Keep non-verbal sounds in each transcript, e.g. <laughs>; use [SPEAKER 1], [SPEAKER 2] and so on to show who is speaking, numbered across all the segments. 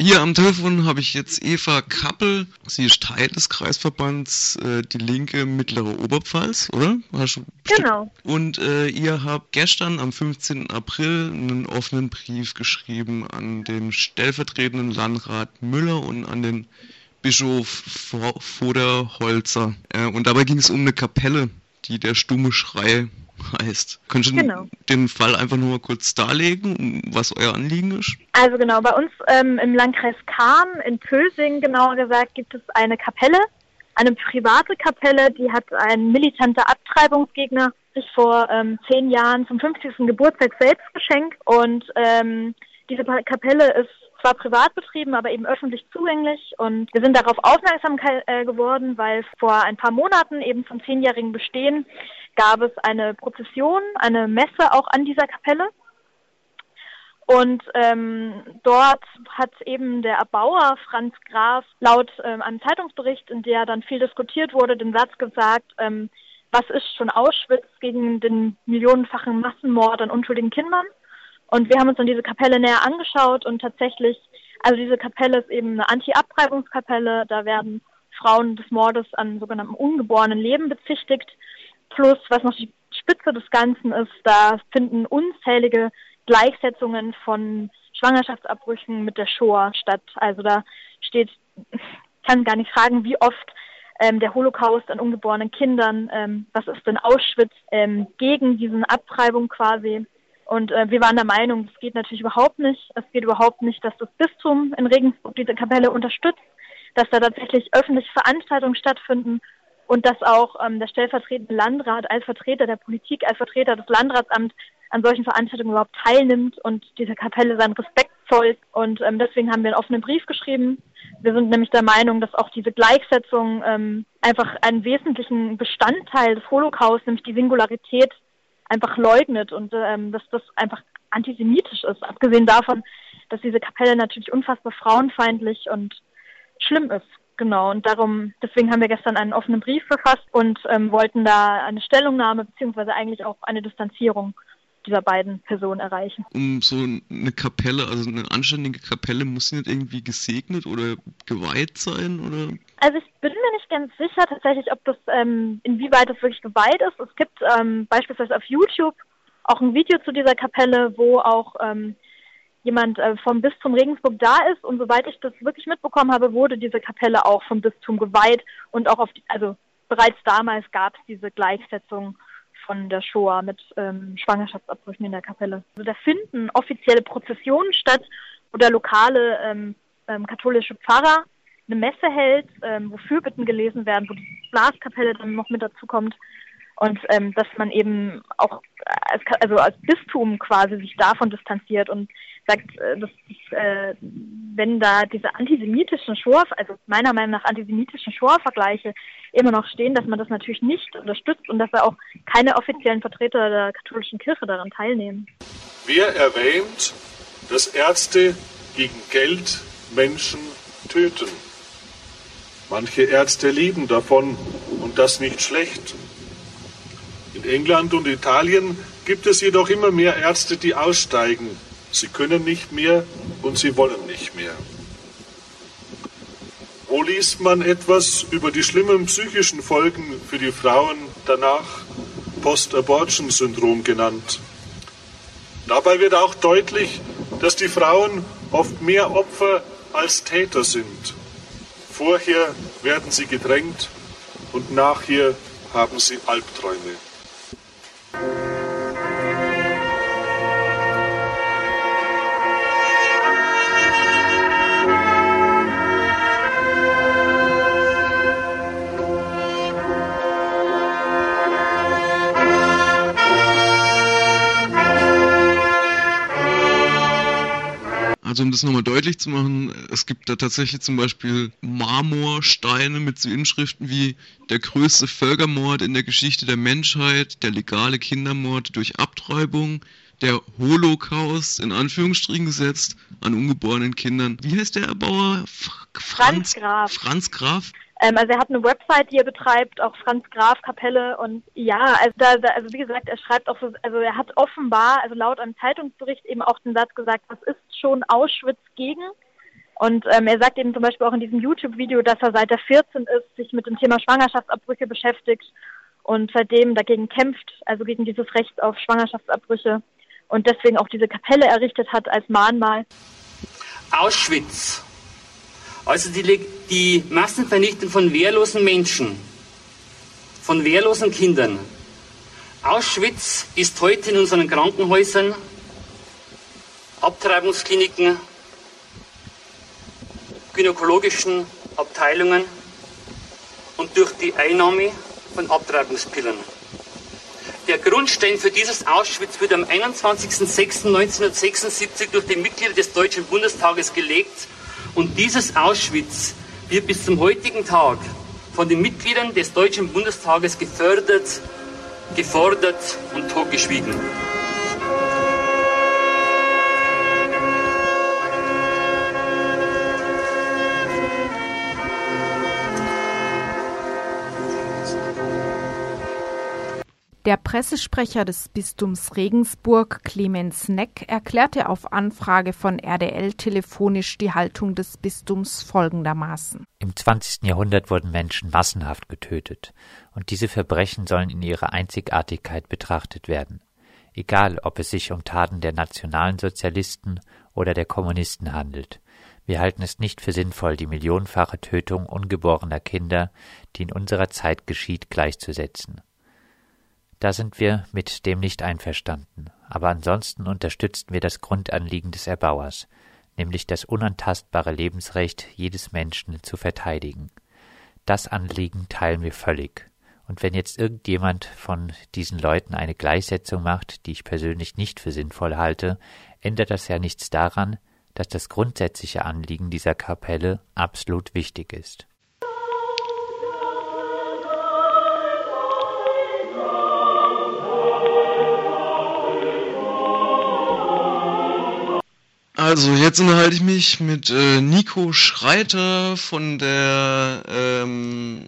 [SPEAKER 1] Hier am Telefon habe ich jetzt Eva Kappel. Sie ist Teil des Kreisverbands äh, Die Linke Mittlere Oberpfalz, oder?
[SPEAKER 2] Genau.
[SPEAKER 1] Und äh, ihr habt gestern am 15. April einen offenen Brief geschrieben an den stellvertretenden Landrat Müller und an den Bischof Voderholzer. Äh, und dabei ging es um eine Kapelle, die der stumme Schrei heißt. Könntest du genau. den Fall einfach nur mal kurz darlegen, was euer Anliegen ist?
[SPEAKER 2] Also genau, bei uns ähm, im Landkreis Kahn, in Pösing genauer gesagt, gibt es eine Kapelle, eine private Kapelle, die hat ein militanter Abtreibungsgegner sich vor ähm, zehn Jahren zum 50. Geburtstag selbst geschenkt und ähm, diese Kapelle ist zwar privat betrieben, aber eben öffentlich zugänglich. Und wir sind darauf aufmerksam äh, geworden, weil vor ein paar Monaten eben zum zehnjährigen Bestehen gab es eine Prozession, eine Messe auch an dieser Kapelle. Und ähm, dort hat eben der Erbauer Franz Graf laut ähm, einem Zeitungsbericht, in der dann viel diskutiert wurde, den Satz gesagt, ähm, was ist schon Auschwitz gegen den millionenfachen Massenmord an unschuldigen Kindern? Und wir haben uns dann diese Kapelle näher angeschaut und tatsächlich, also diese Kapelle ist eben eine Anti-Abtreibungskapelle, da werden Frauen des Mordes an sogenanntem ungeborenen Leben bezichtigt Plus, was noch die Spitze des Ganzen ist, da finden unzählige Gleichsetzungen von Schwangerschaftsabbrüchen mit der Shoah statt. Also da steht, <laughs> kann gar nicht fragen, wie oft ähm, der Holocaust an ungeborenen Kindern, ähm, was ist denn Auschwitz, ähm, gegen diesen Abtreibung quasi. Und äh, wir waren der Meinung, das geht natürlich überhaupt nicht. Es geht überhaupt nicht, dass das Bistum in Regensburg diese Kapelle unterstützt, dass da tatsächlich öffentliche Veranstaltungen stattfinden und dass auch ähm, der stellvertretende Landrat als Vertreter der Politik, als Vertreter des Landratsamts an solchen Veranstaltungen überhaupt teilnimmt und dieser Kapelle seinen Respekt zollt. Und ähm, deswegen haben wir einen offenen Brief geschrieben. Wir sind nämlich der Meinung, dass auch diese Gleichsetzung ähm, einfach einen wesentlichen Bestandteil des Holocaust, nämlich die Singularität, einfach leugnet und ähm, dass das einfach antisemitisch ist. Abgesehen davon, dass diese Kapelle natürlich unfassbar frauenfeindlich und schlimm ist. Genau, und darum, deswegen haben wir gestern einen offenen Brief verfasst und ähm, wollten da eine Stellungnahme beziehungsweise eigentlich auch eine Distanzierung dieser beiden Personen erreichen.
[SPEAKER 1] Um so eine Kapelle, also eine anständige Kapelle, muss sie nicht irgendwie gesegnet oder geweiht sein, oder?
[SPEAKER 2] Also ich bin mir nicht ganz sicher tatsächlich, ob das, ähm, inwieweit das wirklich geweiht ist. Es gibt ähm, beispielsweise auf YouTube auch ein Video zu dieser Kapelle, wo auch ähm, jemand äh, vom Bistum Regensburg da ist. Und soweit ich das wirklich mitbekommen habe, wurde diese Kapelle auch vom Bistum geweiht und auch auf die, also bereits damals gab es diese Gleichsetzung von der Shoah mit ähm, Schwangerschaftsabbrüchen in der Kapelle. Also da finden offizielle Prozessionen statt, wo der lokale ähm, ähm, katholische Pfarrer eine Messe hält, ähm, wo Fürbitten gelesen werden, wo die Blaskapelle dann noch mit dazu kommt und ähm, dass man eben auch als, also als Bistum quasi sich davon distanziert und sagt, äh, dass, äh, wenn da diese antisemitischen Shoah, also meiner Meinung nach antisemitischen Shoah-Vergleiche immer noch stehen, dass man das natürlich nicht unterstützt und dass da auch keine offiziellen Vertreter der katholischen Kirche daran teilnehmen.
[SPEAKER 3] Wer erwähnt, dass Ärzte gegen Geld Menschen töten? Manche Ärzte leben davon und das nicht schlecht. In England und Italien gibt es jedoch immer mehr Ärzte, die aussteigen. Sie können nicht mehr und sie wollen nicht mehr. Wo liest man etwas über die schlimmen psychischen Folgen für die Frauen danach Post-Abortion-Syndrom genannt? Dabei wird auch deutlich, dass die Frauen oft mehr Opfer als Täter sind. Vorher werden sie gedrängt und nachher haben sie Albträume.
[SPEAKER 1] Also um das nochmal deutlich zu machen, es gibt da tatsächlich zum Beispiel Marmorsteine mit so Inschriften wie der größte Völkermord in der Geschichte der Menschheit, der legale Kindermord durch Abtreibung, der Holocaust in Anführungsstrichen gesetzt an ungeborenen Kindern. Wie heißt der Erbauer?
[SPEAKER 2] Franz, Franz Graf.
[SPEAKER 1] Franz Graf.
[SPEAKER 2] Ähm, also er hat eine Website, die er betreibt, auch Franz Graf Kapelle und ja, also da, da, also wie gesagt, er schreibt auch so, also er hat offenbar, also laut einem Zeitungsbericht eben auch den Satz gesagt, was ist schon Auschwitz gegen Und ähm, er sagt eben zum Beispiel auch in diesem YouTube-Video, dass er seit er 14 ist, sich mit dem Thema Schwangerschaftsabbrüche beschäftigt und seitdem dagegen kämpft, also gegen dieses Recht auf Schwangerschaftsabbrüche und deswegen auch diese Kapelle errichtet hat als Mahnmal.
[SPEAKER 4] Auschwitz, also die, die Massenvernichtung von wehrlosen Menschen, von wehrlosen Kindern. Auschwitz ist heute in unseren Krankenhäusern, Abtreibungskliniken, gynäkologischen Abteilungen und durch die Einnahme von Abtreibungspillen. Der Grundstein für dieses Auschwitz wurde am 21.06.1976 durch die Mitglieder des Deutschen Bundestages gelegt und dieses Auschwitz wird bis zum heutigen Tag von den Mitgliedern des Deutschen Bundestages gefördert, gefordert und totgeschwiegen.
[SPEAKER 5] Der Pressesprecher des Bistums Regensburg, Clemens Neck, erklärte auf Anfrage von RDL telefonisch die Haltung des Bistums folgendermaßen.
[SPEAKER 6] Im 20. Jahrhundert wurden Menschen massenhaft getötet, und diese Verbrechen sollen in ihrer Einzigartigkeit betrachtet werden. Egal, ob es sich um Taten der nationalen Sozialisten oder der Kommunisten handelt. Wir halten es nicht für sinnvoll, die millionenfache Tötung ungeborener Kinder, die in unserer Zeit geschieht, gleichzusetzen. Da sind wir mit dem nicht einverstanden, aber ansonsten unterstützen wir das Grundanliegen des Erbauers, nämlich das unantastbare Lebensrecht jedes Menschen zu verteidigen. Das Anliegen teilen wir völlig. Und wenn jetzt irgendjemand von diesen Leuten eine Gleichsetzung macht, die ich persönlich nicht für sinnvoll halte, ändert das ja nichts daran, dass das grundsätzliche Anliegen dieser Kapelle absolut wichtig ist.
[SPEAKER 1] Also, jetzt unterhalte ich mich mit äh, Nico Schreiter von der ähm,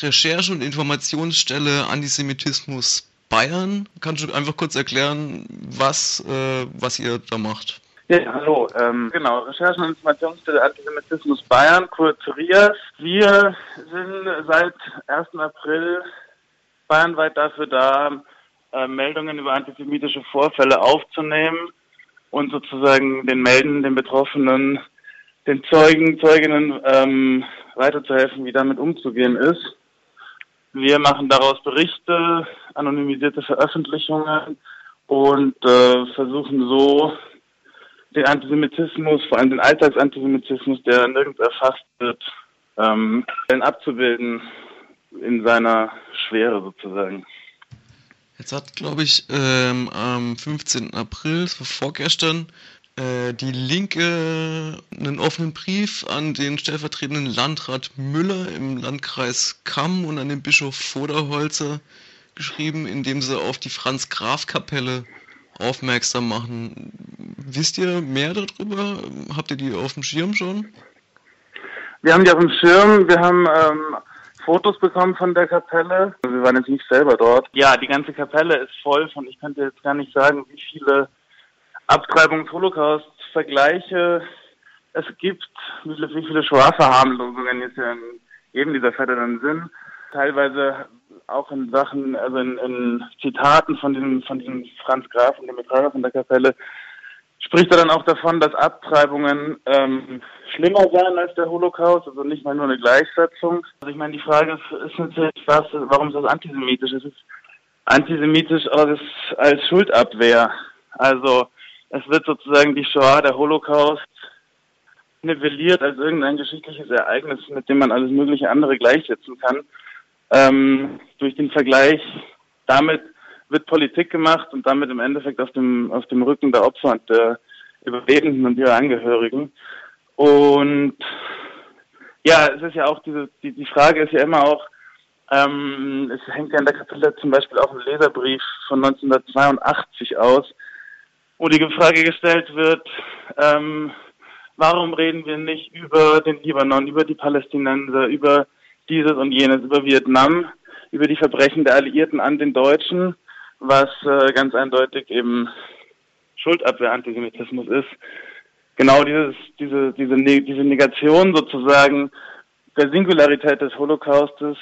[SPEAKER 1] Recherche- und Informationsstelle Antisemitismus Bayern. Kannst du einfach kurz erklären, was, äh, was ihr da macht?
[SPEAKER 7] Ja, hallo. Ähm, genau, Recherchen- und Informationsstelle Antisemitismus Bayern, kurz RIAS. Wir sind seit 1. April bayernweit dafür da, äh, Meldungen über antisemitische Vorfälle aufzunehmen und sozusagen den Melden, den Betroffenen, den Zeugen, Zeuginnen ähm, weiterzuhelfen, wie damit umzugehen ist. Wir machen daraus Berichte, anonymisierte Veröffentlichungen und äh, versuchen so den Antisemitismus, vor allem den Alltagsantisemitismus, der nirgends erfasst wird, ähm, abzubilden in seiner Schwere sozusagen.
[SPEAKER 1] Jetzt hat, glaube ich, ähm, am 15. April, das war vorgestern, äh, die Linke einen offenen Brief an den stellvertretenden Landrat Müller im Landkreis Kamm und an den Bischof Voderholzer geschrieben, in dem sie auf die Franz-Graf-Kapelle aufmerksam machen. Wisst ihr mehr darüber? Habt ihr die auf dem Schirm schon?
[SPEAKER 7] Wir haben die auf dem Schirm. Wir haben ähm, Fotos bekommen von der Kapelle. Wir waren jetzt nicht selber dort. Ja, die ganze Kapelle ist voll von, ich könnte jetzt gar nicht sagen, wie viele Abtreibungs-Holocaust-Vergleiche es gibt, wie viele, wie viele Shoah-Verharmlosungen jetzt in jedem dieser Fälle dann sind. Teilweise auch in Sachen, also in, in Zitaten von diesem, von diesem Franz Graf und dem Betreiber von der Kapelle, spricht er dann auch davon, dass Abtreibungen ähm, schlimmer seien als der Holocaust, also nicht mal nur eine Gleichsetzung. Also ich meine, die Frage ist, natürlich, was, warum ist das antisemitisch? Es ist antisemitisch als, als Schuldabwehr. Also es wird sozusagen die Shoah, der Holocaust, nivelliert als irgendein geschichtliches Ereignis, mit dem man alles mögliche andere gleichsetzen kann. Ähm, durch den Vergleich damit wird Politik gemacht und damit im Endeffekt auf dem, auf dem Rücken der Opfer und der Überlebenden und ihrer Angehörigen. Und ja, es ist ja auch diese, die, die Frage ist ja immer auch, ähm, es hängt ja in der Kapelle zum Beispiel auch ein Leserbrief von 1982 aus, wo die Frage gestellt wird, ähm, warum reden wir nicht über den Libanon, über die Palästinenser, über dieses und jenes, über Vietnam, über die Verbrechen der Alliierten an den Deutschen was äh, ganz eindeutig eben Schuldabwehr-Antisemitismus ist. genau dieses, diese, diese, diese Negation sozusagen der Singularität des Holocaustes,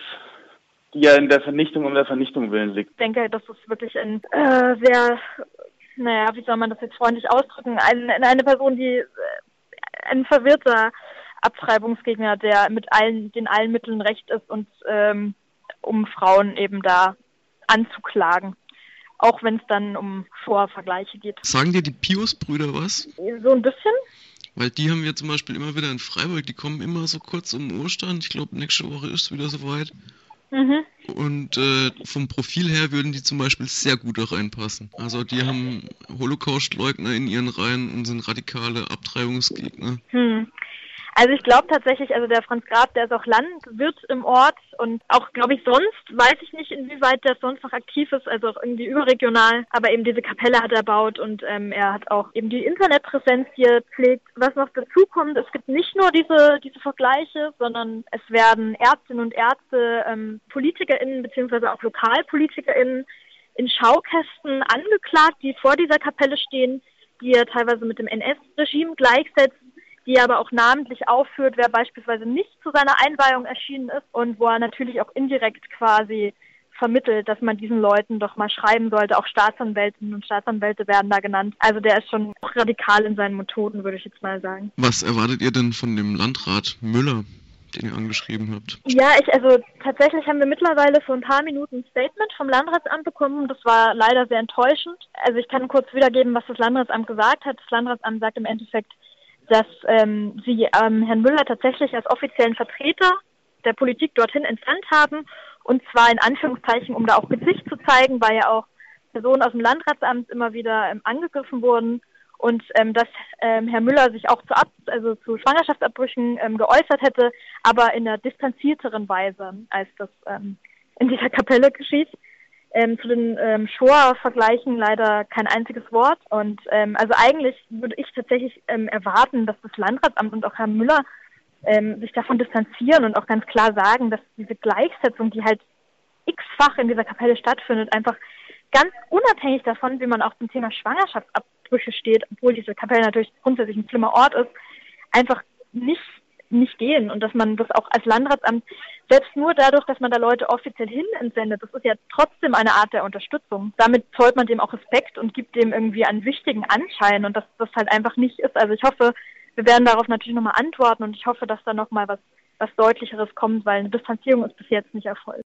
[SPEAKER 7] die ja in der Vernichtung um der Vernichtung willen liegt.
[SPEAKER 2] Ich denke, das ist wirklich ein äh, sehr, naja, wie soll man das jetzt freundlich ausdrücken, ein, eine Person, die äh, ein verwirrter Abtreibungsgegner, der mit allen, den allen Mitteln recht ist und ähm, um Frauen eben da anzuklagen. Auch wenn es dann um Vorvergleiche geht.
[SPEAKER 1] Sagen dir die Pius-Brüder was?
[SPEAKER 2] So ein bisschen.
[SPEAKER 1] Weil die haben wir zum Beispiel immer wieder in Freiburg, die kommen immer so kurz um Ostern. Ich glaube, nächste Woche ist es wieder soweit. Mhm. Und äh, vom Profil her würden die zum Beispiel sehr gut da reinpassen. Also die haben Holocaust-Leugner in ihren Reihen und sind radikale Abtreibungsgegner. Hm.
[SPEAKER 2] Also ich glaube tatsächlich, also der Franz Grab, der ist auch Landwirt im Ort und auch, glaube ich, sonst weiß ich nicht, inwieweit der sonst noch aktiv ist, also auch irgendwie überregional. Aber eben diese Kapelle hat er baut und ähm, er hat auch eben die Internetpräsenz hier pflegt. Was noch dazu kommt, es gibt nicht nur diese, diese Vergleiche, sondern es werden Ärztinnen und Ärzte, ähm, PolitikerInnen beziehungsweise auch LokalpolitikerInnen in Schaukästen angeklagt, die vor dieser Kapelle stehen, die er teilweise mit dem NS-Regime gleichsetzt die aber auch namentlich aufführt, wer beispielsweise nicht zu seiner Einweihung erschienen ist und wo er natürlich auch indirekt quasi vermittelt, dass man diesen Leuten doch mal schreiben sollte. Auch Staatsanwältinnen und Staatsanwälte werden da genannt. Also der ist schon radikal in seinen Methoden, würde ich jetzt mal sagen.
[SPEAKER 1] Was erwartet ihr denn von dem Landrat Müller? den ihr angeschrieben habt?
[SPEAKER 2] Ja, ich, also tatsächlich haben wir mittlerweile vor ein paar Minuten ein Statement vom Landratsamt bekommen. Das war leider sehr enttäuschend. Also ich kann kurz wiedergeben, was das Landratsamt gesagt hat. Das Landratsamt sagt im Endeffekt, dass ähm, sie ähm, Herrn Müller tatsächlich als offiziellen Vertreter der Politik dorthin entsandt haben. Und zwar in Anführungszeichen, um da auch Gesicht zu zeigen, weil ja auch Personen aus dem Landratsamt immer wieder ähm, angegriffen wurden. Und ähm, dass ähm, Herr Müller sich auch zu, Ab also zu Schwangerschaftsabbrüchen ähm, geäußert hätte, aber in einer distanzierteren Weise, als das ähm, in dieser Kapelle geschieht. Ähm, zu den ähm, Shoah-Vergleichen leider kein einziges Wort. Und ähm, also eigentlich würde ich tatsächlich ähm, erwarten, dass das Landratsamt und auch Herr Müller ähm, sich davon distanzieren und auch ganz klar sagen, dass diese Gleichsetzung, die halt x-fach in dieser Kapelle stattfindet, einfach ganz unabhängig davon, wie man auch zum Thema Schwangerschaftsabbrüche steht, obwohl diese Kapelle natürlich grundsätzlich ein schlimmer Ort ist, einfach nicht nicht gehen und dass man das auch als Landratsamt selbst nur dadurch, dass man da Leute offiziell hin entsendet, das ist ja trotzdem eine Art der Unterstützung. Damit zollt man dem auch Respekt und gibt dem irgendwie einen wichtigen Anschein und dass das halt einfach nicht ist. Also ich hoffe, wir werden darauf natürlich nochmal antworten und ich hoffe, dass da nochmal was, was deutlicheres kommt, weil eine Distanzierung ist bis jetzt nicht erfolgt.